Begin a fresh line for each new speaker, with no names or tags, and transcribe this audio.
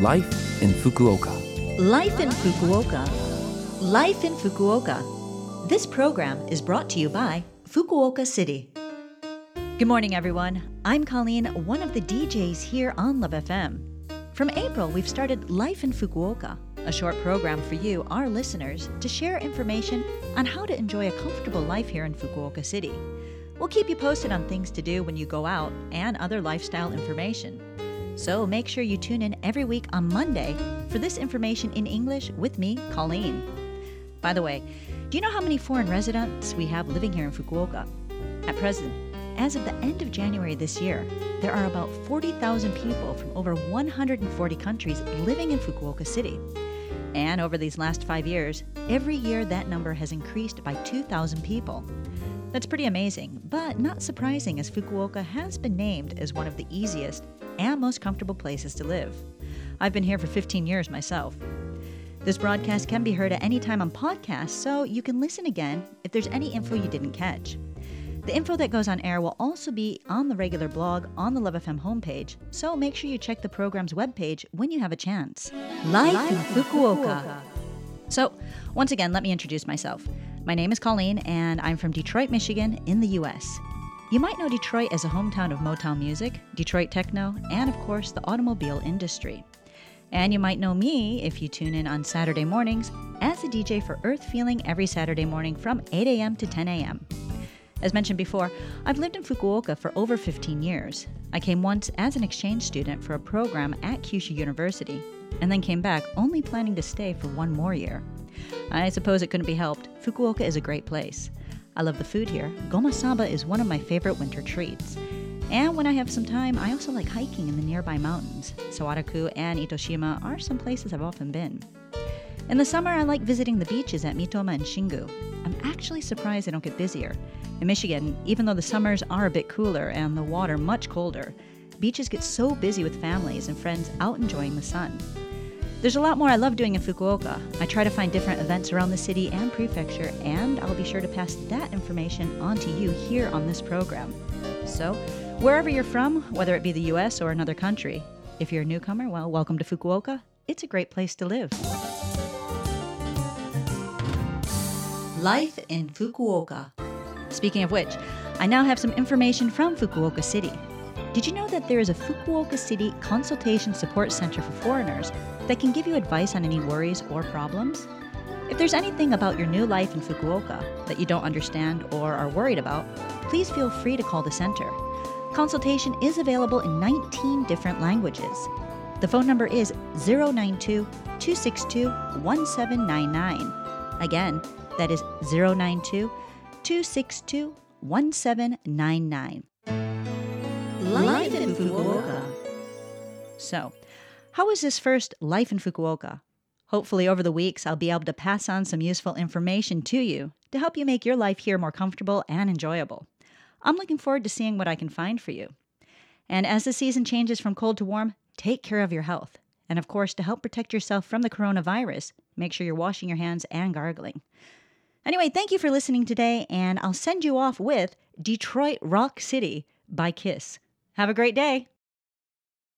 Life in Fukuoka.
Life in Fukuoka. Life in Fukuoka. This program is brought to you by Fukuoka City. Good morning, everyone. I'm Colleen, one of the DJs here on Love FM. From April, we've started Life in Fukuoka, a short program for you, our listeners, to share information on how to enjoy a comfortable life here in Fukuoka City. We'll keep you posted on things to do when you go out and other lifestyle information. So make sure you tune in every week on Monday for this information in English with me, Colleen. By the way, do you know how many foreign residents we have living here in Fukuoka? At present, as of the end of January this year, there are about 40,000 people from over 140 countries living in Fukuoka City. And over these last five years, every year that number has increased by 2,000 people. That's pretty amazing, but not surprising as Fukuoka has been named as one of the easiest and most comfortable places to live. I've been here for 15 years myself. This broadcast can be heard at any time on podcast, so you can listen again if there's any info you didn't catch. The info that goes on air will also be on the regular blog on the Love FM homepage, so make sure you check the program's webpage when you have a chance. Life, in Fukuoka. So, once again, let me introduce myself. My name is Colleen, and I'm from Detroit, Michigan, in the US. You might know Detroit as a hometown of Motown music, Detroit techno, and of course, the automobile industry. And you might know me if you tune in on Saturday mornings as a DJ for Earth Feeling every Saturday morning from 8 a.m. to 10 a.m. As mentioned before, I've lived in Fukuoka for over 15 years. I came once as an exchange student for a program at Kyushu University, and then came back only planning to stay for one more year. I suppose it couldn't be helped. Fukuoka is a great place. I love the food here. Gomasaba is one of my favorite winter treats. And when I have some time, I also like hiking in the nearby mountains. Sawaraku and Itoshima are some places I've often been. In the summer, I like visiting the beaches at Mitoma and Shingu. I'm actually surprised they don't get busier. In Michigan, even though the summers are a bit cooler and the water much colder, beaches get so busy with families and friends out enjoying the sun. There's a lot more I love doing in Fukuoka. I try to find different events around the city and prefecture, and I'll be sure to pass that information on to you here on this program. So, wherever you're from, whether it be the US or another country, if you're a newcomer, well, welcome to Fukuoka. It's a great place to live. Life in Fukuoka. Speaking of which, I now have some information from Fukuoka City. Did you know that there is a Fukuoka City Consultation Support Center for foreigners that can give you advice on any worries or problems? If there's anything about your new life in Fukuoka that you don't understand or are worried about, please feel free to call the center. Consultation is available in 19 different languages. The phone number is 092 262 1799. Again, that is 092 262 1799. Life in Fukuoka. So, how was this first Life in Fukuoka? Hopefully, over the weeks, I'll be able to pass on some useful information to you to help you make your life here more comfortable and enjoyable. I'm looking forward to seeing what I can find for you. And as the season changes from cold to warm, take care of your health. And of course, to help protect yourself from the coronavirus, make sure you're washing your hands and gargling. Anyway, thank you for listening today, and I'll send you off with Detroit Rock City by Kiss. Have a great day.